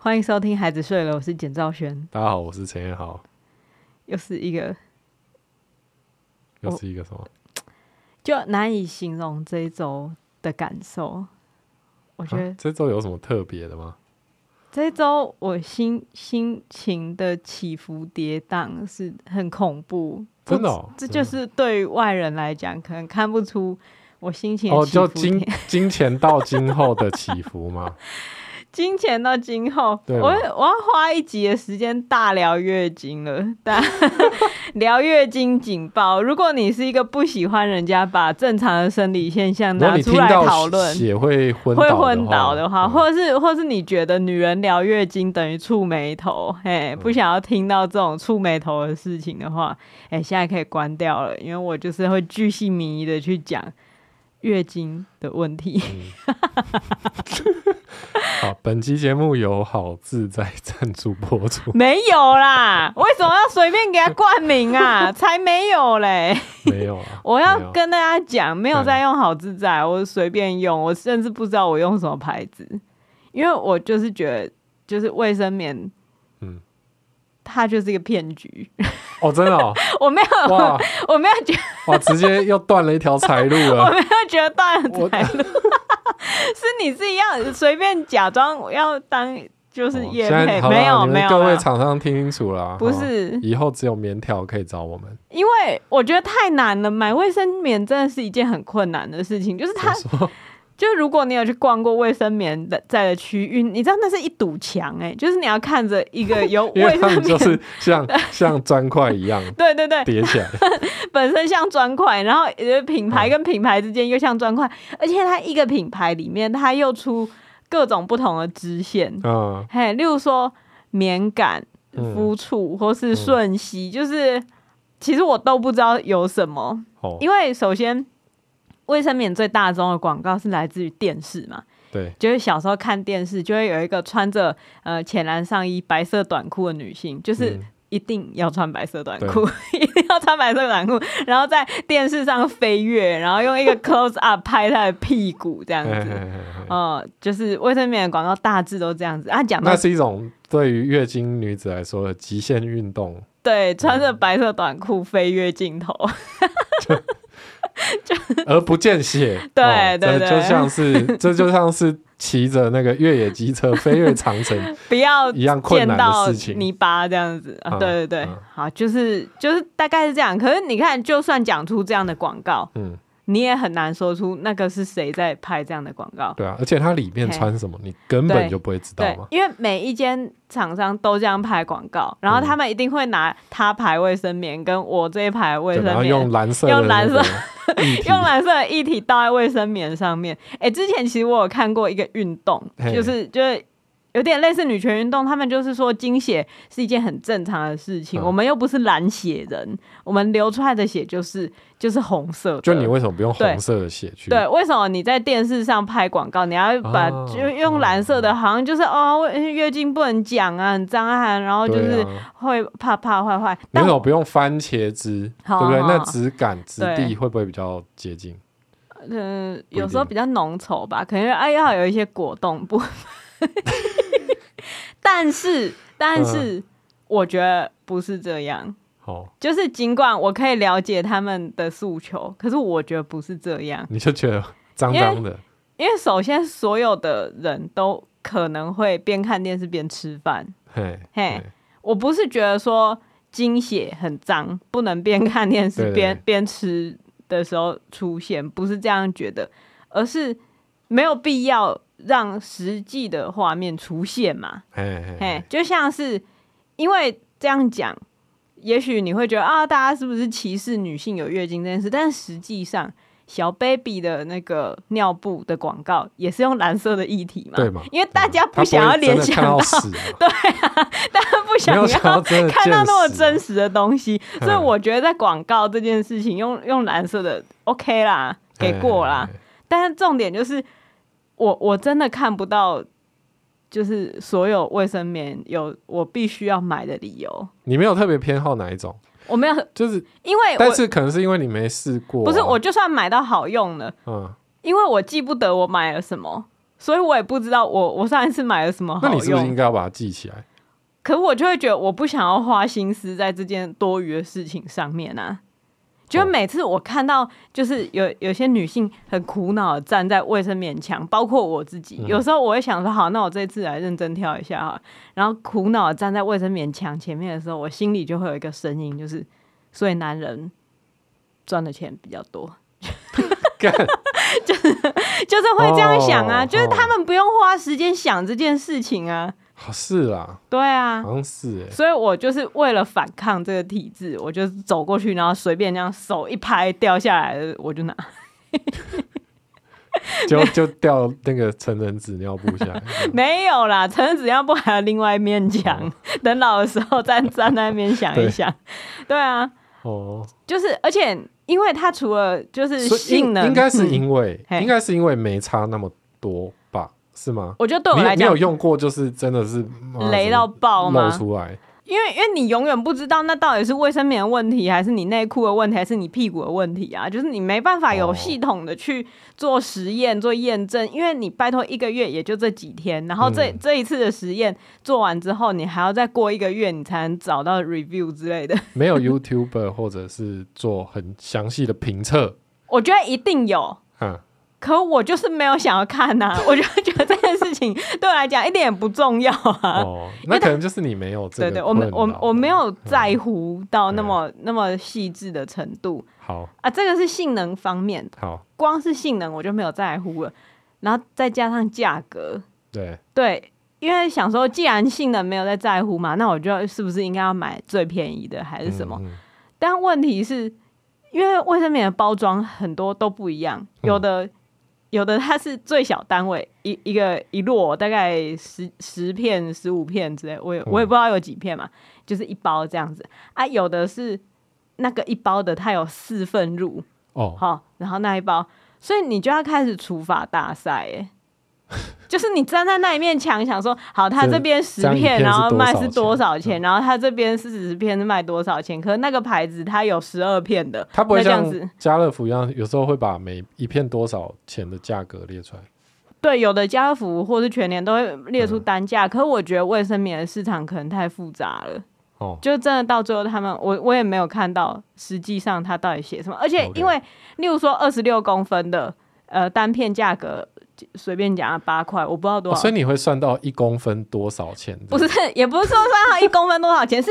欢迎收听《孩子睡了》，我是简兆轩。大家好，我是陈彦豪。又是一个，又是一个什么？就难以形容这一周的感受。我觉得这周有什么特别的吗？这一周我心心情的起伏跌宕是很恐怖，真的、哦。这就是对于外人来讲，可能看不出我心情。哦，就金 金钱到今后的起伏吗？金钱到今后，我我要花一集的时间大聊月经了，大 聊月经警报。如果你是一个不喜欢人家把正常的生理现象拿出来讨论，血会昏会昏倒的话，嗯、或者是或是你觉得女人聊月经等于触眉头，嘿，不想要听到这种触眉头的事情的话，哎，现在可以关掉了，因为我就是会巨细靡遗的去讲月经的问题。嗯好，本期节目由好自在赞助播出。没有啦，为什么要随便给他冠名啊？才没有嘞！没有啊！我要跟大家讲，没有在用好自在，我随便用，我甚至不知道我用什么牌子，因为我就是觉得，就是卫生棉，嗯，它就是一个骗局。哦，真的哦，我没有，哇，我没有觉得，哇，直接又断了一条财路了。我没有觉得断了财路。是你自己要随便假装要当就是业配，没有没有，各位厂商听清楚了，不是以后只有棉条可以找我们，因为我觉得太难了，买卫生棉真的是一件很困难的事情，就是它。就如果你有去逛过卫生棉的在的区域，你知道那是一堵墙哎，就是你要看着一个 有卫生棉，就是 像像砖块一样，对对对，叠起来，本身像砖块，然后品牌跟品牌之间又像砖块，而且它一个品牌里面它又出各种不同的支线，嗯，嘿，例如说棉感、肤触或是瞬吸，就是其实我都不知道有什么，因为首先。卫生棉最大宗的广告是来自于电视嘛？对，就是小时候看电视，就会有一个穿着呃浅蓝上衣、白色短裤的女性，就是一定要穿白色短裤，嗯、一定要穿白色短裤，然后在电视上飞跃，然后用一个 close up 拍她的屁股这样子。哦、呃，就是卫生棉的广告大致都这样子啊。讲那是一种对于月经女子来说的极限运动。对，穿着白色短裤飞跃镜头。就 而不见血，对 对对，就像是 这就像是骑着那个越野机车飞越长城，不要一样困难的事情，泥巴这样子。啊，对对对，好，就是就是大概是这样。可是你看，就算讲出这样的广告，嗯。你也很难说出那个是谁在拍这样的广告。对啊，而且它里面穿什么，你根本就不会知道嘛。因为每一间厂商都这样拍广告，然后他们一定会拿他牌卫生棉跟我这一排卫生棉，用蓝色用蓝色 用蓝色的液体倒在卫生棉上面。哎，之前其实我有看过一个运动，就是就是。有点类似女权运动，他们就是说经血是一件很正常的事情。嗯、我们又不是蓝血人，我们流出来的血就是就是红色的。就你为什么不用红色的血去？对，为什么你在电视上拍广告，你要把就用蓝色的？好像就是哦，月经不能讲啊，很脏啊，然后就是会怕怕坏坏。为什么不用番茄汁？对不对？那质感质地会不会比较接近？嗯、呃，有时候比较浓稠吧，可能哎要有一些果冻部分。但是，但是，我觉得不是这样。哦，就是尽管我可以了解他们的诉求，可是我觉得不是这样。你就觉得脏脏的？因为首先，所有的人都可能会边看电视边吃饭。嘿，嘿，我不是觉得说精血很脏，不能边看电视边边吃的时候出现，不是这样觉得，而是没有必要。让实际的画面出现嘛？嘿，嘿，嘿，就像是因为这样讲，也许你会觉得啊，大家是不是歧视女性有月经这件事？但是实际上，小 baby 的那个尿布的广告也是用蓝色的液体嘛？对嘛？因为大家不想要联想到，到 对啊，大家不想要看到那么真实的东西，所以我觉得在广告这件事情用用蓝色的 OK 啦，给过啦。但是重点就是。我我真的看不到，就是所有卫生棉有我必须要买的理由。你没有特别偏好哪一种？我没有，就是因为，但是可能是因为你没试过啊。不是，我就算买到好用的，嗯，因为我记不得我买了什么，所以我也不知道我我上一次买了什么好用。那你是不是应该要把它记起来？可是我就会觉得我不想要花心思在这件多余的事情上面啊。就每次我看到，就是有有些女性很苦恼站在卫生棉墙，包括我自己，有时候我会想说，好，那我这次来认真跳一下哈。然后苦恼站在卫生棉墙前面的时候，我心里就会有一个声音，就是，所以男人赚的钱比较多，就是就是会这样想啊，就是他们不用花时间想这件事情啊。是啦，对啊，好像是哎，所以我就是为了反抗这个体制，我就走过去，然后随便这样手一拍掉下来的，我就拿，就就掉那个成人纸尿布下来。没有啦，成人纸尿布还有另外一面墙，哦、等老的时候再站在那边想一想。对，对啊，哦，就是而且因为它除了就是性能，应该是因为、嗯、应该是因为没差那么多。是吗？我觉得对我来讲，你有用过就是真的是雷到爆吗？出来，因为因为你永远不知道那到底是卫生棉的问题，还是你内裤的问题，还是你屁股的问题啊？就是你没办法有系统的去做实验、哦、做验证，因为你拜托一个月也就这几天，然后这、嗯、这一次的实验做完之后，你还要再过一个月，你才能找到 review 之类的。没有 YouTuber 或者是做很详细的评测，我觉得一定有。嗯。可我就是没有想要看呐、啊，我就觉得这件事情 对我来讲一点也不重要啊。哦，那可能就是你没有这个。对对，我们我我没有在乎到那么、嗯、那么细致的程度。好啊，这个是性能方面。好，光是性能我就没有在乎了，然后再加上价格。对对，因为想说，既然性能没有在在乎嘛，那我就是不是应该要买最便宜的还是什么？嗯嗯、但问题是，因为卫生棉的包装很多都不一样，有的。嗯有的它是最小单位，一一个一摞大概十十片、十五片之类，我也我也不知道有几片嘛，就是一包这样子啊。有的是那个一包的，它有四份入哦，好，然后那一包，所以你就要开始除法大赛哎。就是你站在那一面墙，想说好，他这边十片，然后卖是多少钱？然后他这边四十片是卖多少钱？可是那个牌子它有十二片的，它不会像家乐福一样，有时候会把每一片多少钱的价格列出来。对，有的家乐福或是全年都会列出单价。可是我觉得卫生棉的市场可能太复杂了，哦，就真的到最后他们，我我也没有看到实际上他到底写什么。而且因为例如说二十六公分的呃单片价格。随便讲八块，我不知道多少，哦，所以你会算到一公分多少钱？不是，也不是说算到一公分多少钱，是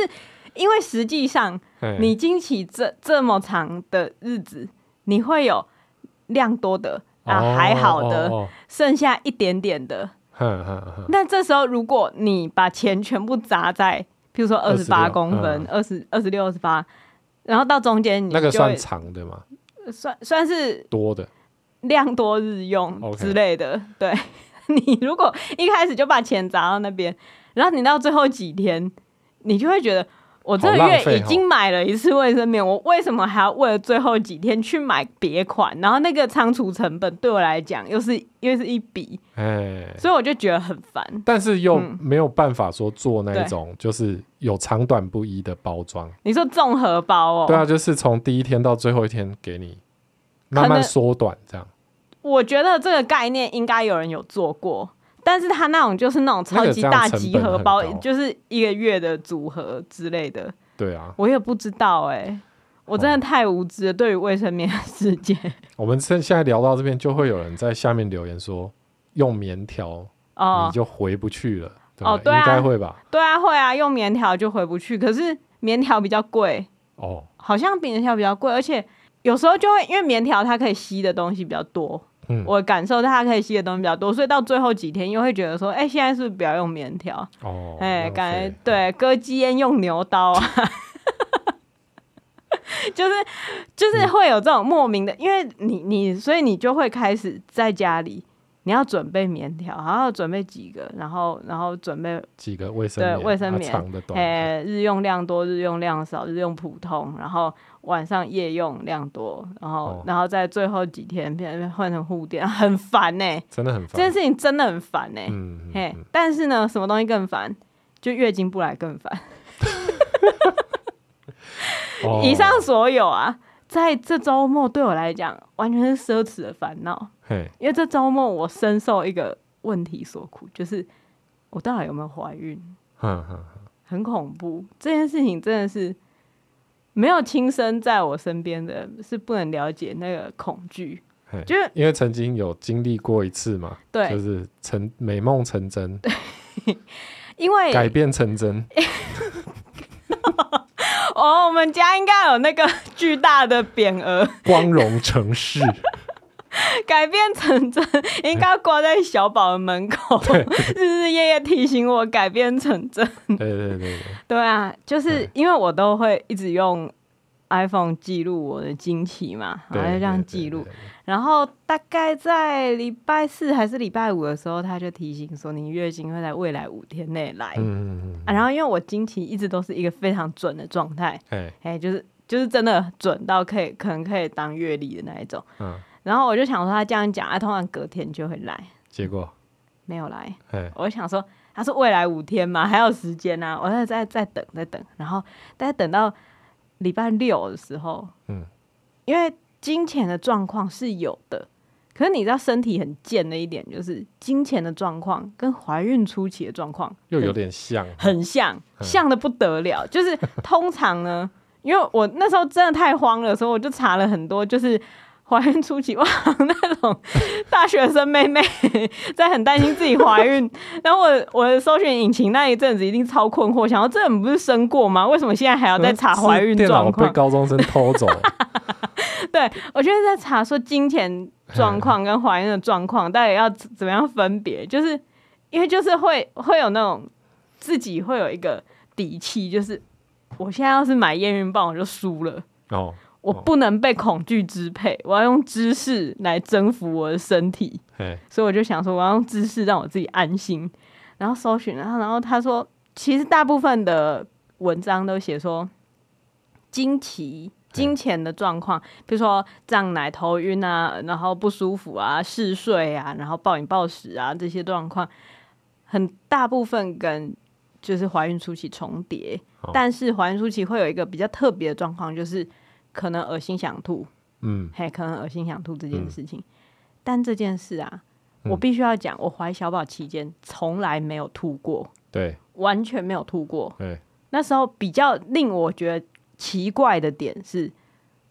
因为实际上你经期这这么长的日子，你会有量多的啊，哦，还好的，剩下一点点的。那这时候如果你把钱全部砸在，譬如说二十八公分，二十二十六、二十八，然后到中间你，那个算长的吗？算算是多的。量多日用之类的.对，你如果一开始就把钱砸到那边，然后你到最后几天，你就会觉得我这个月已经买了一次卫生棉，我为什么还要为了最后几天去买别款？然后那个仓储成本对我来讲又是又是一笔，哎，所以我就觉得很烦。但是又没有办法说做那种就是有长短不一的包装。你说综合包哦？对啊，就是从第一天到最后一天给你。慢慢缩短，这样。我觉得这个概念应该有人有做过，但是他那种就是那种超级大集合包，就是一个月的组合之类的。对啊，我也不知道哎、欸，我真的太无知了。对于卫生棉的世界，我们现现在聊到这边，就会有人在下面留言说，用棉条你就回不去了。哦，对，应该会吧？对啊，会啊，用棉条就回不去。可是棉条比较贵哦，好像棉条比较贵，而且。有时候就会因为棉条它可以吸的东西比较多，嗯，我感受到它可以吸的东西比较多，所以到最后几天又会觉得说，哎、欸，现在是不是不要用棉条？哦，哎、欸，感觉对，割鸡烟用牛刀啊，就是就是会有这种莫名的，因为你你所以你就会开始在家里。你要准备棉条，然后准备几个，然后然后准备几个卫生棉，对卫生棉，哎，日用量多，日用量少，日用普通，然后晚上夜用量多，然后、哦、然后在最后几天变换成护垫，很烦呢、欸，真的很烦，这件事情真的很烦呢、欸，嗯，嘿，但是呢，什么东西更烦？就月经不来更烦。哦、以上所有啊。在这周末对我来讲，完全是奢侈的烦恼。因为这周末我深受一个问题所苦，就是我到底有没有怀孕？很恐怖，这件事情真的是没有亲身在我身边的，是不能了解那个恐惧。就是因为曾经有经历过一次嘛，对，就是成美梦成真，因为改变成真。哦，我们家应该有那个 巨大的匾额，光荣城市。改变成真，应该挂在小宝的门口，日日夜夜提醒我改变成真。对对对对，对啊，就是因为我都会一直用 iPhone 记录我的经期嘛，然后就这样记录。然后大概在礼拜四还是礼拜五的时候，他就提醒说，你月经会在未来五天内来。嗯嗯嗯。啊，然后因为我经期一直都是一个非常准的状态，哎，就是就是真的准到可以可能可以当月历的那一种。嗯。然后我就想说他这样讲，啊，通常隔天就会来，结果没有来。我就想说他是未来五天嘛，还有时间呢，啊，我在在在等在等。然后大概等到礼拜六的时候，嗯，因为金钱的状况是有的，可是你知道身体很贱的一点就是金钱的状况跟怀孕初期的状况又有点像，很像，嗯，像的不得了。就是通常呢，因为我那时候真的太慌了，所以我就查了很多，就是。怀孕初期哇，那种 大学生妹妹 在很担心自己怀孕，然后我我的搜寻引擎那一阵子一定超困惑，想到这人不是生过吗？为什么现在还要再查怀孕状况？被高中生偷走。对，我就是在查说金钱状况跟怀孕的状况到底要怎么样分别，就是因为就是会会有那种自己会有一个底气，就是我现在要是买验孕棒，我就输了哦。我不能被恐惧支配，我要用知识来征服我的身体。所以我就想说，我要用知识让我自己安心。然后搜寻，然后然后他说，其实大部分的文章都写说，惊奇。金钱的状况，比如说胀奶、头晕啊，然后不舒服啊、嗜睡啊，然后暴饮暴食啊这些状况，很大部分跟就是怀孕初期重叠。哦、但是怀孕初期会有一个比较特别的状况，就是。可能恶心想吐，嗯，嘿，可能恶心想吐这件事情，嗯、但这件事啊，嗯、我必须要讲，我怀小宝期间从来没有吐过，对，完全没有吐过，对。那时候比较令我觉得奇怪的点是，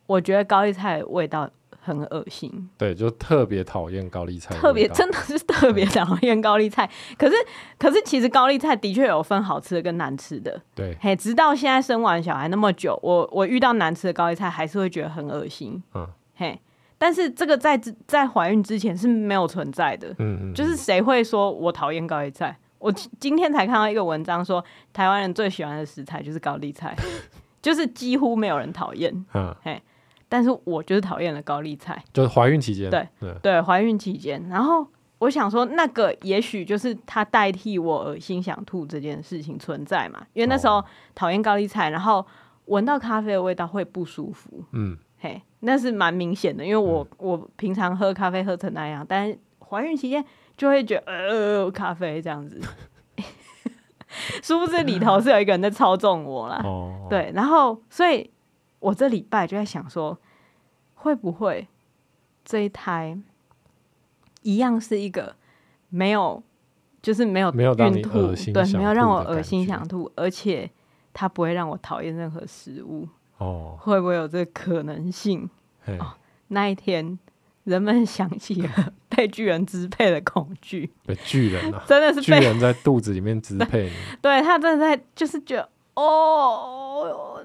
我觉得高丽菜味道。很恶心，对，就特别讨厌高丽菜，特别真的是特别讨厌高丽菜。嗯、可是，可是其实高丽菜的确有分好吃的跟难吃的。对，嘿，直到现在生完小孩那么久，我我遇到难吃的高丽菜还是会觉得很恶心。嗯，嘿，但是这个在在怀孕之前是没有存在的。嗯嗯，就是谁会说我讨厌高丽菜？我今天才看到一个文章说，台湾人最喜欢的食材就是高丽菜，就是几乎没有人讨厌。嗯，嘿。但是我就是讨厌了高丽菜，就是怀孕期间，对对，怀孕期间。然后我想说，那个也许就是它代替我恶心想吐这件事情存在嘛，因为那时候讨厌高丽菜，然后闻到咖啡的味道会不舒服。嗯，嘿，那是蛮明显的，因为我、嗯、我平常喝咖啡喝成那样，但是怀孕期间就会觉得呃咖啡这样子，殊不知里头是有一个人在操纵我啦。哦，对，然后所以。我这礼拜就在想说，会不会这一胎一样是一个没有，就是没有没有孕吐，对，没有让我恶心想吐，而且它不会让我讨厌任何食物。哦，会不会有这个可能性？哦，那一天人们想起了 被巨人支配的恐惧，被巨人啊，真的是被巨人在肚子里面支配你。对，他真的在，就是觉得哦。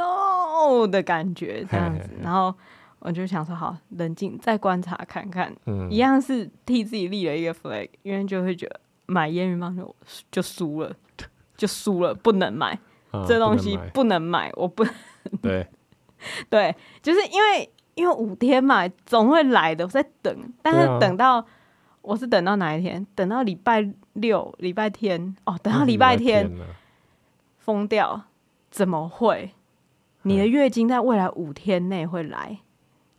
No 的感觉这样子，嘿嘿嘿，然后我就想说，好，冷静再观察看看，嗯、一样是替自己立了一个 flag，因为就会觉得买烟云棒就就输了，就输了，不能买、啊、这东西不能买，我不对。对，就是因为因为五天嘛，总会来的，我在等，但是等到、啊、我是等到哪一天？等到礼拜六、礼拜天哦，等到礼拜天，疯掉，怎么会？你的月经在未来五天内会来，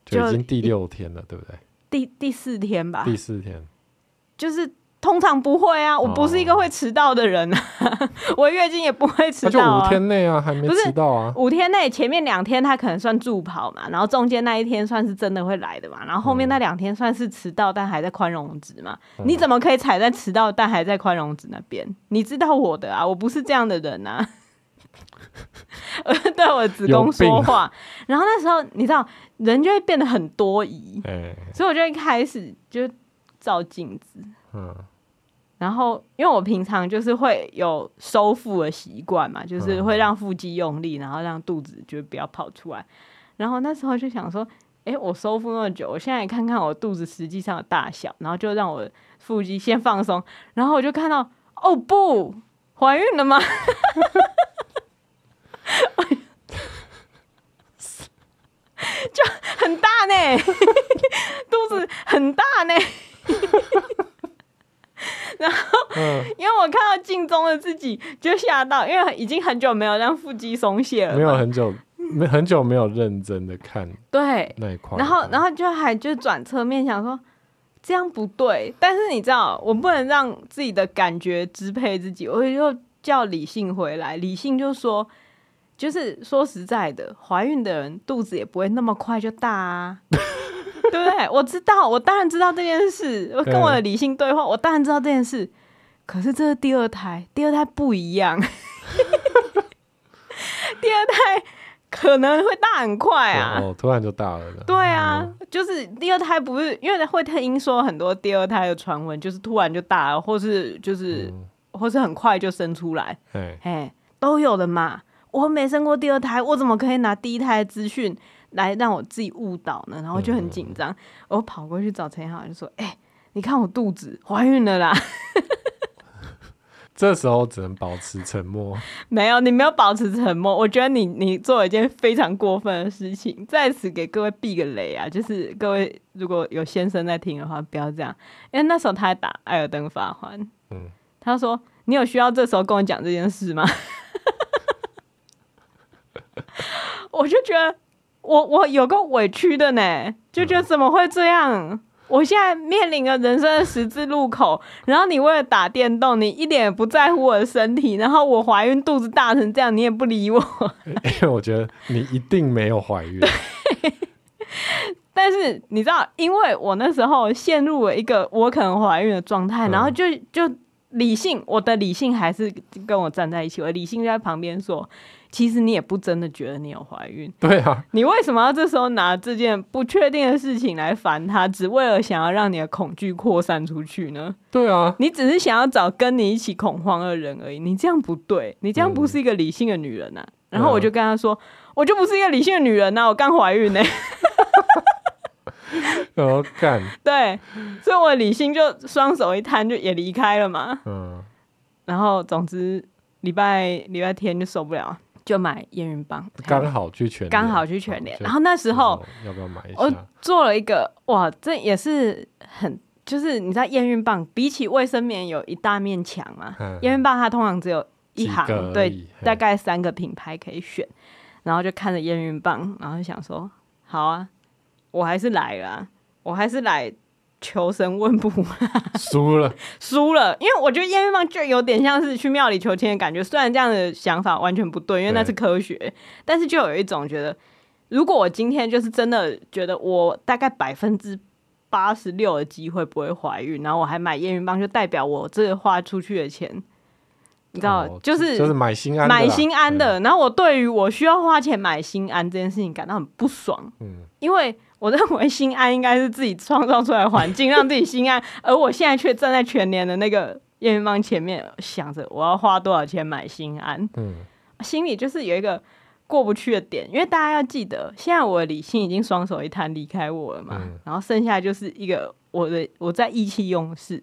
就已经第六天了，对不对？第第四天吧。第四天，就是通常不会啊，我不是一个会迟到的人啊，哦、我月经也不会迟到、啊。就五天内啊，还没迟到啊。五天内前面两天他可能算助跑嘛，然后中间那一天算是真的会来的嘛，然后后面那两天算是迟到但还在宽容值嘛。嗯、你怎么可以踩在迟到但还在宽容值那边？你知道我的啊，我不是这样的人啊。对我子宫说话，然后那时候你知道人就会变得很多疑，欸、所以我就一开始就照镜子，嗯。然后，因为我平常就是会有收腹的习惯嘛，就是会让腹肌用力，然后让肚子就不要跑出来。然后那时候就想说，哎，我收腹那么久，我现在看看我肚子实际上的大小，然后就让我腹肌先放松。然后我就看到，哦不，怀孕了吗？就很大呢，肚子很大呢。然后，嗯、因为我看到镜中的自己就吓到，因为已经很久没有让腹肌松懈了，没有很久，没很久没有认真的看对那一块。然后，然后就还就转侧面想说这样不对，但是你知道，我不能让自己的感觉支配自己，我就叫理性回来。理性就说，就是说实在的，怀孕的人肚子也不会那么快就大啊。对不对？我知道，我当然知道这件事。我跟我的理性对话，我当然知道这件事。可是这是第二胎，第二胎不一样。第二胎可能会大很快啊！哦，突然就大了。对啊，嗯、就是第二胎不是因为会听说很多第二胎的传闻，就是突然就大了，或是就是、嗯、或是很快就生出来，嘿，嘿，都有的嘛。我没生过第二胎，我怎么可以拿第一胎的资讯？来让我自己误导呢，然后就很紧张。嗯、我跑过去找陈浩，就说：“哎、欸，你看我肚子怀孕了啦！” 这时候只能保持沉默。没有，你没有保持沉默。我觉得你你做了一件非常过分的事情，在此给各位避个雷啊！就是各位如果有先生在听的话，不要这样，因为那时候他还打艾尔登法环。嗯，他说：“你有需要这时候跟我讲这件事吗？” 我就觉得。我我有个委屈的呢，就觉得怎么会这样？嗯、我现在面临了人生的十字路口，然后你为了打电动，你一点也不在乎我的身体，然后我怀孕肚子大成这样，你也不理我。因为我觉得你一定没有怀孕。但是你知道，因为我那时候陷入了一个我可能怀孕的状态，嗯、然后就就理性，我的理性还是跟我站在一起，我的理性就在旁边说。其实你也不真的觉得你有怀孕，对啊，你为什么要这时候拿这件不确定的事情来烦他，只为了想要让你的恐惧扩散出去呢？对啊，你只是想要找跟你一起恐慌的人而已，你这样不对，你这样不是一个理性的女人呐、啊。嗯、然后我就跟他说，我就不是一个理性的女人呐、啊，我刚怀孕呢、欸。我干，对，所以我的理性就双手一摊，就也离开了嘛。嗯，然后总之礼拜礼拜天就受不了。就买验孕棒，刚好去全，刚好去全联。然后那时候要不要买一下？我做了一个，哇，这也是很，就是你知道验孕棒比起卫生棉有一大面墙嘛？验孕棒它通常只有一行，对，大概三个品牌可以选。然后就看着验孕棒，然后就想说，好啊，我还是来了，我还是来。求神问卜，输了，输了，因为我觉得验孕棒就有点像是去庙里求签的感觉。虽然这样的想法完全不对，因为那是科学，但是就有一种觉得，如果我今天就是真的觉得我大概百分之八十六的机会不会怀孕，然后我还买验孕棒，就代表我这个花出去的钱，你知道，哦、就是就是买心安，买心安的。然后我对于我需要花钱买心安这件事情感到很不爽，嗯，因为。我认为心安应该是自己创造出来的环境，让自己心安。而我现在却站在全年的那个验孕棒前面，想着我要花多少钱买心安。嗯，心里就是有一个过不去的点，因为大家要记得，现在我的理性已经双手一摊离开我了嘛，嗯、然后剩下就是一个我的我在意气用事，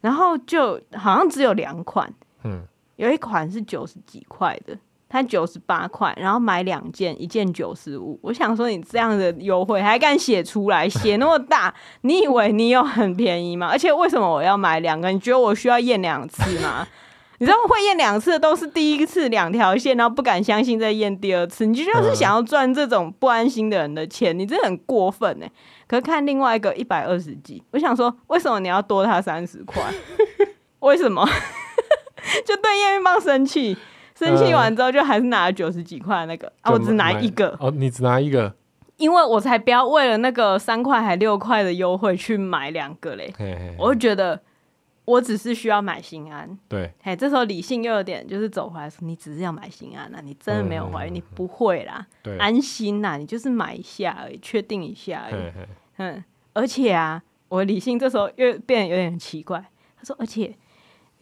然后就好像只有两款，嗯，有一款是九十几块的。它九十八块，然后买两件，一件九十五。我想说，你这样的优惠还敢写出来，写那么大，你以为你有很便宜吗？而且为什么我要买两个？你觉得我需要验两次吗？你知道会验两次的都是第一次两条线，然后不敢相信再验第二次。你就是想要赚这种不安心的人的钱，你真的很过分哎。可是看另外一个一百二十几，我想说，为什么你要多他三十块？为什么？就对验孕棒生气，生气完之后就还是拿了九十几块那个、呃、啊，我只拿一个。哦，你只拿一个，因为我才不要为了那个三块还六块的优惠去买两个嘞，嘿嘿嘿。我就觉得我只是需要买心安，对，嘿，这时候理性又有点就是走回来说，你只是要买心安啊，你真的没有怀孕，嗯、你不会啦，对，安心呐，你就是买一下而已，确定一下而已，嗯，而且啊，我理性这时候又变得有点奇怪，他说，而且。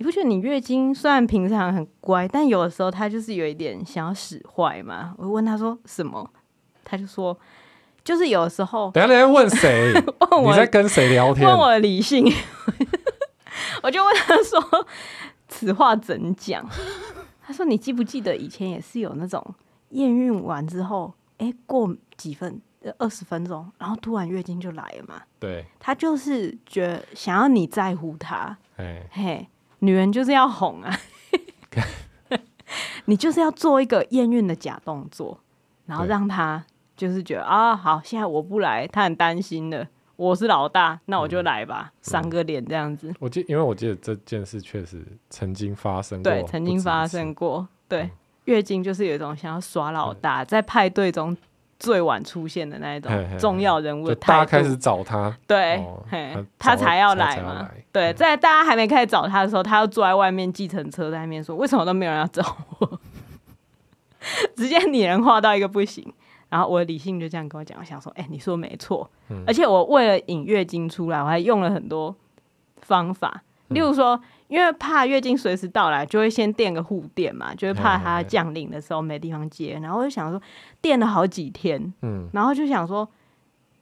你不觉得你月经虽然平常很乖，但有的时候他就是有一点想要使坏嘛？我问他说什么，他就说就是有的时候。等下你在问谁？问我你在跟谁聊天？问我的理性，我就问他说此话怎讲？他说你记不记得以前也是有那种验孕完之后，哎、欸，过几分二十分钟，然后突然月经就来了嘛？对，他就是觉得想要你在乎他，嘿。嘿女人就是要哄啊，你就是要做一个验孕的假动作，然后让他就是觉得啊，好，现在我不来，他很担心的，我是老大，那我就来吧，赏、嗯、个脸这样子。我记，因为我记得这件事确实曾经发生过，对，曾经发生过，对，嗯、月经就是有一种想要耍老大，在派对中。最晚出现的那一种重要人物，大家开始找他，对，哦、他，他才要来嘛。来对，在大家还没开始找他的时候，他要坐在外面计程车在那边说：“为什么都没有人要找我？” 直接拟人化到一个不行。然后我的理性就这样跟我讲，我想说：“哎、欸，你说没错。嗯”而且我为了引月经出来，我还用了很多方法，例如说。嗯因为怕月经随时到来，就会先垫个护垫嘛，就会怕它降临的时候没地方接。然后我就想说，垫了好几天，嗯，然后就想说，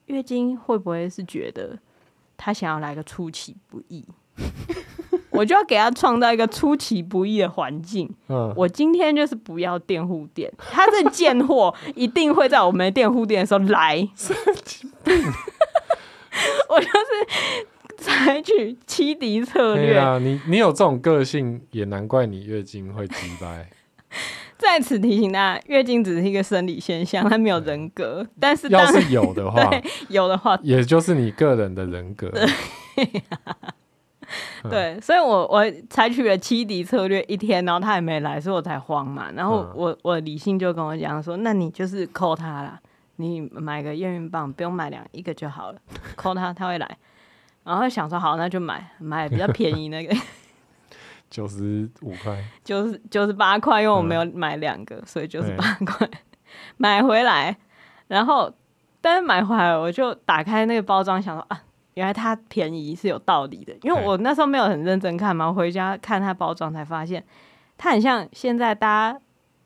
月经会不会是觉得他想要来个出其不意？我就要给他创造一个出其不意的环境。嗯，我今天就是不要垫护垫，他这贱货一定会在我没垫护垫的时候来。我就是。采取欺敌策略啊！你你有这种个性，也难怪你月经会击败。在此提醒大家，月经只是一个生理现象，它没有人格。但是要是有的话，有的话，也就是你个人的人格。对，对，所以我我采取了欺敌策略一天，然后他还没来，所以我才慌嘛。然后我我理性就跟我讲说，那你就是扣他啦，你买个验孕棒，不用买两一个就好了，扣他他会来。然后想说好，那就买买比较便宜那个，九十五块，九十九十八块，因为我没有买两个，嗯、所以九十八块买回来。然后，但是买回来我就打开那个包装，想说啊，原来它便宜是有道理的。因为我那时候没有很认真看嘛，我回家看它包装才发现，它很像现在大家。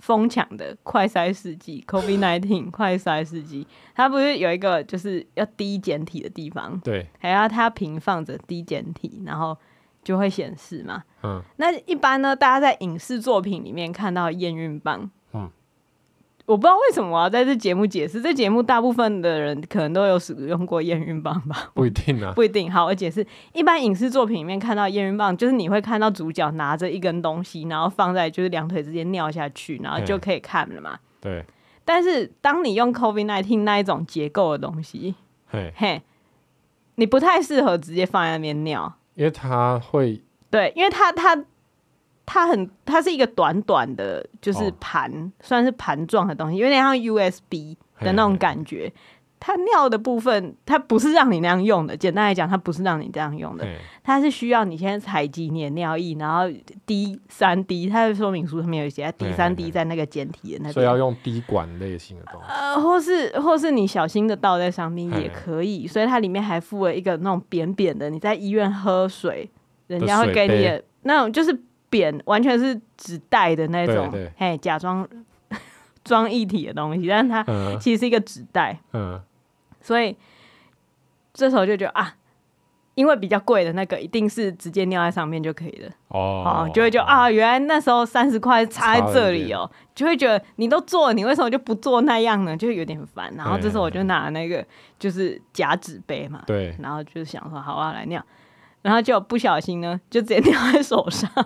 疯抢的快筛试剂，COVID nineteen 快筛试剂，它不是有一个就是要滴简体的地方？对，还要它平放着滴简体，然后就会显示嘛。嗯，那一般呢，大家在影视作品里面看到验孕棒。我不知道为什么我要在这节目解释。这节目大部分的人可能都有使用过验孕棒吧？不一定啊，不一定。好，我解释。一般影视作品里面看到验孕棒，就是你会看到主角拿着一根东西，然后放在就是两腿之间尿下去，然后就可以看了嘛。对。但是当你用 COVID-19 那一种结构的东西，嘿，嘿，你不太适合直接放在那边尿，因为它会。对，因为它它。它很，它是一个短短的，就是盘，哦、算是盘状的东西，有点像 USB 的那种感觉。嘿嘿嘿，它尿的部分，它不是让你那样用的。简单来讲，它不是让你这样用的，它是需要你先采集你的尿液，然后滴三滴。它的说明书上面有写，滴三滴在那个简体的那边。所以要用滴管类型的东西。呃，或是或是你小心的倒在上面也可以。所以它里面还附了一个那种扁扁的，你在医院喝水，人家会给你的那种就是。扁完全是纸袋的那种，嘿，假装 装一体的东西，但是它其实是一个纸袋，嗯，所以这时候就觉得啊，因为比较贵的那个一定是直接尿在上面就可以了，哦，就会觉得啊，原来那时候三十块插在这里哦，就会觉得你都做了，你为什么就不做那样呢？就会有点烦。然后这时候我就拿那个就是假纸杯嘛，对，然后就想说好啊，来尿。然后就不小心呢，就直接尿在手上，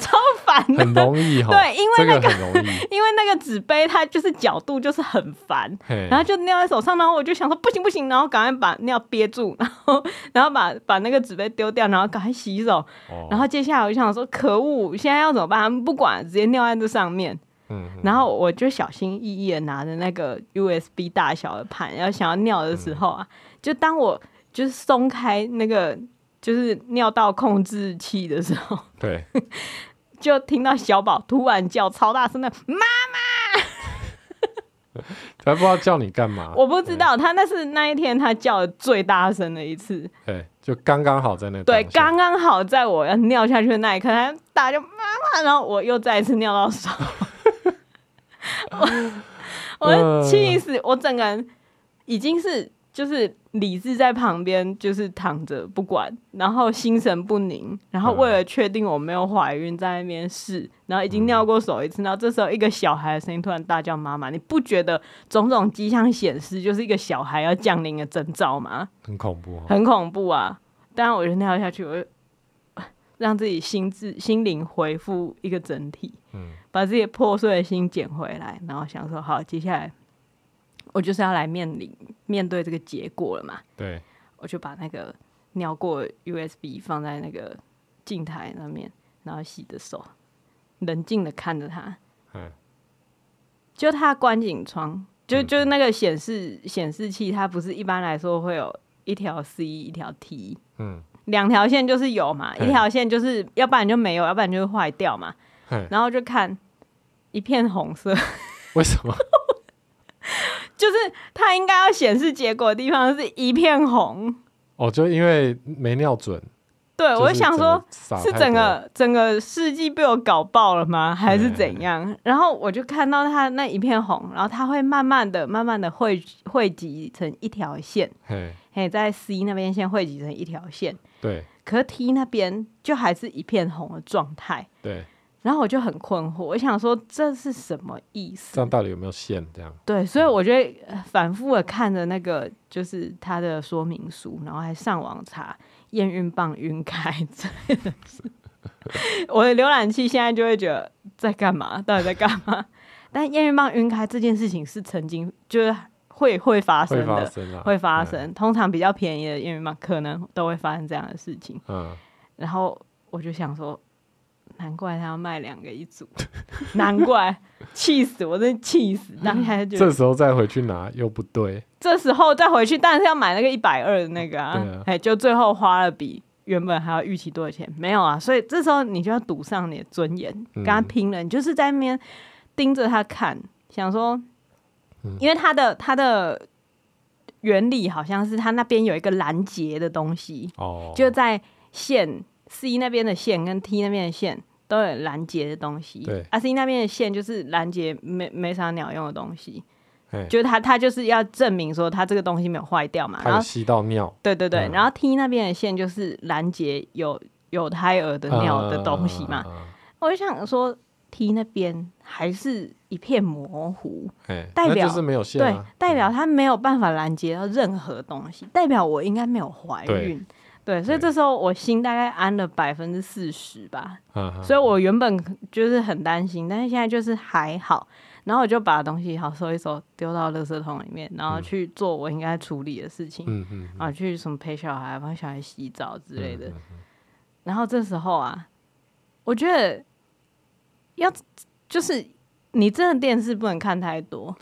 超烦，很容易哈。对，因为那个，个很容易，因为那个纸杯它就是角度就是很烦，然后就尿在手上，然后我就想说不行不行，然后赶快把尿憋住，然 后然后把把那个纸杯丢掉，然后赶快洗手。哦、然后接下来我就想说可恶，现在要怎么办？他们不管，直接尿在这上面。嗯，然后我就小心翼翼的拿着那个 USB 大小的盘，要想要尿的时候啊，嗯、就当我就是松开那个就是尿道控制器的时候，对，就听到小宝突然叫超大声的妈妈，他不知道叫你干嘛，我不知道他那是那一天他叫的最大声的一次，对，就刚刚好在那对，刚刚好在我要尿下去的那一刻，他大叫妈妈，然后我又再一次尿到手。我我气死！我整个人已经是就是理智在旁边，就是躺着不管，然后心神不宁，然后为了确定我没有怀孕，在那边试，然后已经尿过手一次，然后这时候一个小孩的声音突然大叫妈妈，你不觉得种种迹象显示就是一个小孩要降临的征兆吗？很恐怖，很恐怖啊！当然我就尿下去，我就。让自己心智、心灵恢复一个整体，嗯，把自己破碎的心捡回来，然后想说：好，接下来我就是要来面临面对这个结果了嘛。对，我就把那个尿过 USB 放在那个镜台那面，然后洗着手，冷静的看着它。嗯，就它观景窗，就就是那个显示显示器，它不是一般来说会有一条 C 一条 T，嗯。两条线就是有嘛，一条线就是要不然就没有，要不然就会坏掉嘛。然后就看一片红色，为什么？就是它应该要显示结果的地方是一片红。哦，就因为没尿准。对，我就想说，是整个整个世纪被我搞爆了吗？还是怎样？然后我就看到它那一片红，然后它会慢慢的、慢慢的汇汇集成一条线。嘿，在 C 那边先汇集成一条线。对，可是 T 那边就还是一片红的状态。对，然后我就很困惑，我想说这是什么意思？这样到底有没有线？这样对，所以我觉得反复的看着那个就是它的说明书，然后还上网查验孕棒晕开，真的是我的浏览器现在就会觉得在干嘛？到底在干嘛？但验孕棒晕开这件事情是曾经就是。会会发生的，会发生，啊、会发生，嗯。通常比较便宜的验孕棒可能都会发生这样的事情。嗯，然后我就想说，难怪他要卖两个一组，难怪，气死我，真气死！当时就这时候再回去拿又不对，这时候再回去，但是要买那个一百二的那个啊，哎、啊，就最后花了比原本还要预期多的钱，没有啊。所以这时候你就要赌上你的尊严，跟他拼了。你就是在那边盯着他看，想说。因为他的他的原理好像是他那边有一个拦截的东西，oh. 就在线 C 那边的线跟 T 那边的线都有拦截的东西。对，啊 C 那边的线就是拦截没没啥鸟用的东西，就是它它就是要证明说他这个东西没有坏掉嘛，然后吸到尿。对对对，嗯、然后 T 那边的线就是拦截有有胎儿的尿的东西嘛，uh, uh, uh, uh. 我就想说。T 那边还是一片模糊，代表就是没有线，对，代表他没有办法拦截到任何东西，代表我应该没有怀孕，对，所以这时候我心大概安了百分之四十吧，所以我原本就是很担心，但是现在就是还好，然后我就把东西好收一收，丢到垃圾桶里面，然后去做我应该处理的事情，嗯嗯，啊，去什么陪小孩、帮小孩洗澡之类的，然后这时候啊，我觉得。要就是你真的电视不能看太多，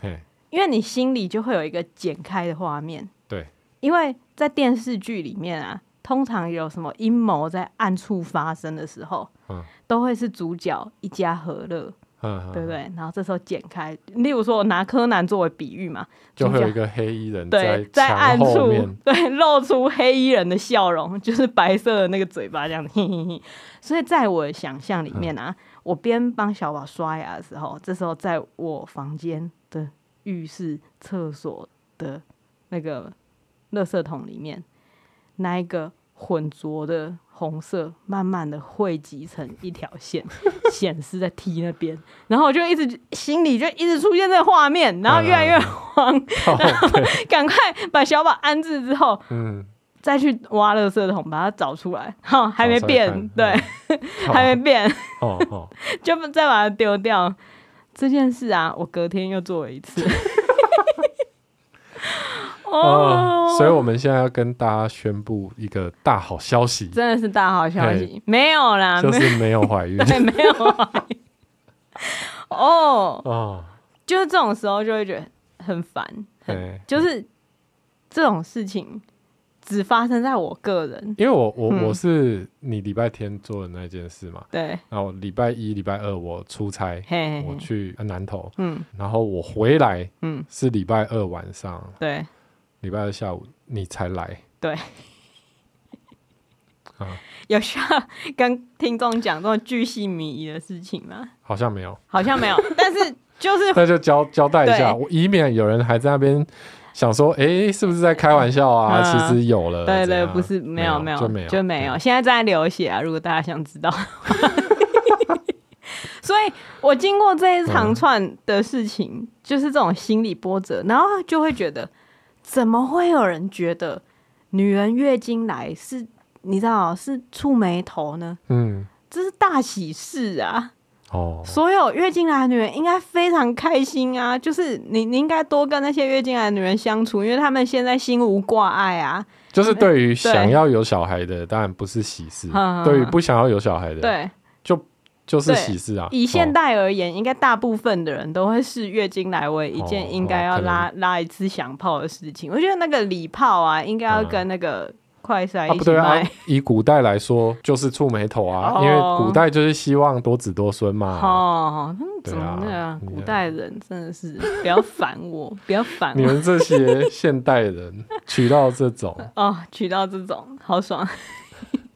因为你心里就会有一个剪开的画面。对，因为在电视剧里面啊，通常有什么阴谋在暗处发生的时候，嗯，都会是主角一家和乐。嗯、对不对？然后这时候剪开，例如说我拿柯南作为比喻嘛，就会有一个黑衣人在对在暗处 对露出黑衣人的笑容，就是白色的那个嘴巴这样 嘿嘿嘿。所以在我的想象里面啊，嗯、我边帮小宝刷牙的时候，这时候在我房间的浴室、厕所的那个垃圾桶里面，那一个混浊的。红色慢慢的汇集成一条线，显示在 T 那边，然后我就一直心里就一直出现这个画面，然后越来越慌，嗯、然后赶快把小宝安置之后，嗯，再去挖垃圾桶把它找出来，哈，还没变，对，嗯、还没变，哦哦，就再把它丢掉。这件事啊，我隔天又做了一次。哦、呃，所以我们现在要跟大家宣布一个大好消息，真的是大好消息，没有啦，就是没有怀孕，对，没有。怀孕。哦。哦，就是这种时候就会觉得很烦，对就是这种事情只发生在我个人，因为我我、嗯、我是你礼拜天做的那件事嘛，对，然后礼拜一、礼拜二我出差，嘿嘿嘿。我去南投，嗯，然后我回来，嗯，是礼拜二晚上，对。礼拜二下午你才来，对，啊，有需要跟听众讲这种巨细靡遗的事情吗？好像没有，好像没有，但是就是那就交交代一下，我以免有人还在那边想说，哎、欸，是不是在开玩笑啊？嗯、其实有了，对，对对，不是没有没有就没有就没有，现在在流血啊！如果大家想知道，所以我经过这一长串的事情，嗯、就是这种心理波折，然后就会觉得。怎么会有人觉得女人月经来是，你知道是触霉头呢？嗯，这是大喜事啊！哦，所有月经来的女人应该非常开心啊！就是你，你应该多跟那些月经来的女人相处，因为她们现在心无挂碍啊。就是对于想要有小孩的，当然不是喜事；对于不想要有小孩的，对。就是喜事啊！以现代而言，哦、应该大部分的人都会视月经来为一件应该要拉、拉一次响炮的事情。我觉得那个礼炮啊，应该要跟那个快筛一起卖、啊啊。以古代来说，就是触霉头啊、哦，因为古代就是希望多子多孙嘛。哦，怎么那样、啊？古代人真的是不要烦我，不要烦我。你们这些现代人娶到这种 哦，娶到这种好爽。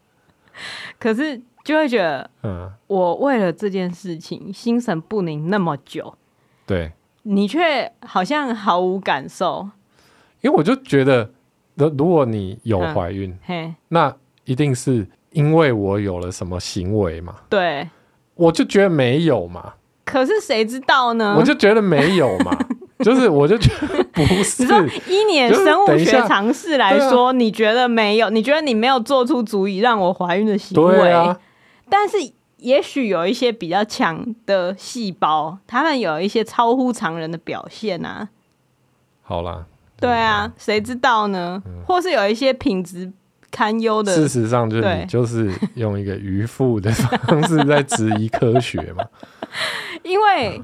可是。就会觉得，嗯，我为了这件事情心神不宁那么久，对，你却好像毫无感受。因为我就觉得，如果你有怀孕，嘿，那一定是因为我有了什么行为嘛？对，我就觉得没有嘛。可是谁知道呢？我就觉得没有嘛。就是，我就觉得不是。以你的生物学常识来说，你觉得没有？你觉得你没有做出足以让我怀孕的行为？但是，也许有一些比较强的细胞，他们有一些超乎常人的表现啊。好啦，对啊，谁知道呢？嗯、或是有一些品质堪忧的。事实上，就是你就是用一个愚夫的方式在质疑科学嘛。因为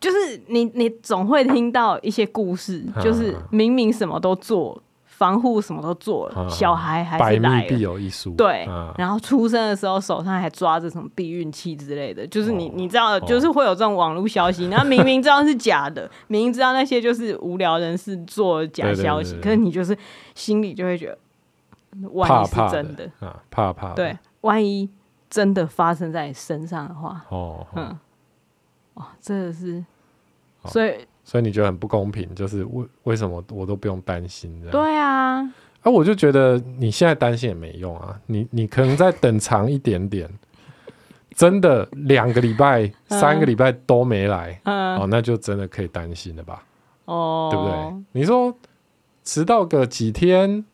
就是你，你总会听到一些故事，就是明明什么都做。防护什么都做了，嗯、小孩还是来了。百密必有一疏。对、嗯，然后出生的时候手上还抓着什么避孕器之类的，就是你、哦、你知道，就是会有这种网络消息，然后明明知道是假的，明 明知道那些就是无聊人士做假消息，可是你就是心里就会觉得，万一是真的，怕怕的。对，万一真的发生在你身上的话，哦，嗯，哦，真的是，所以。所以你觉得很不公平，就是为为什么我都不用担心这样？对啊，啊，我就觉得你现在担心也没用啊，你你可能再等长一点点，真的两个礼拜、嗯、三个礼拜都没来、嗯，哦，那就真的可以担心了吧？哦，对不对？你说迟到个几天？